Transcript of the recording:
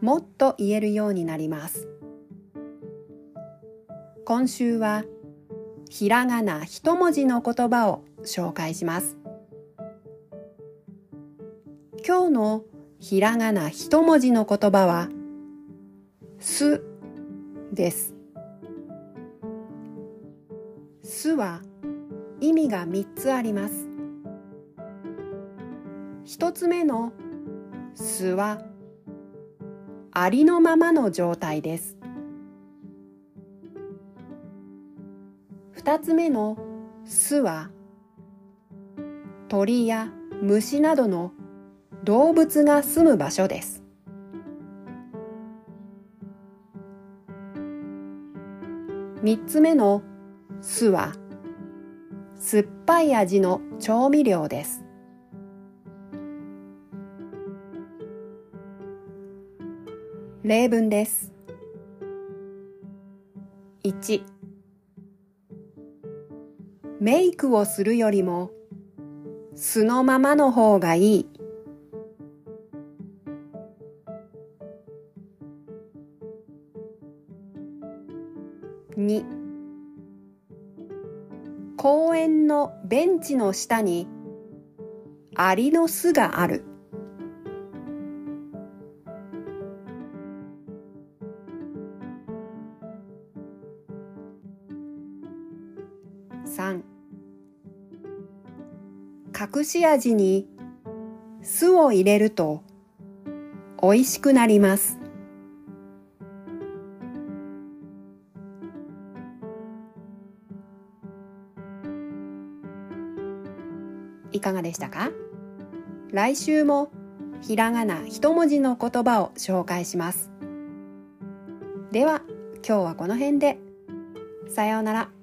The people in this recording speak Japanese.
もっと言えるようになります。今週はひらがな一文字の言葉を紹介します。今日のひらがな一文字の言葉はすです。すは意味が3つあります。一つ目のすはありのままの状態です。二つ目の巣は鳥や虫などの動物が住む場所です。三つ目の巣は酸っぱい味の調味料です。例文です。1メイクをするよりも素のままの方がいい。2公園のベンチの下にアリの巣がある。3隠し味に酢を入れると美味しくなります。いかがでしたか？来週もひらがな一文字の言葉を紹介します。では今日はこの辺で。さようなら。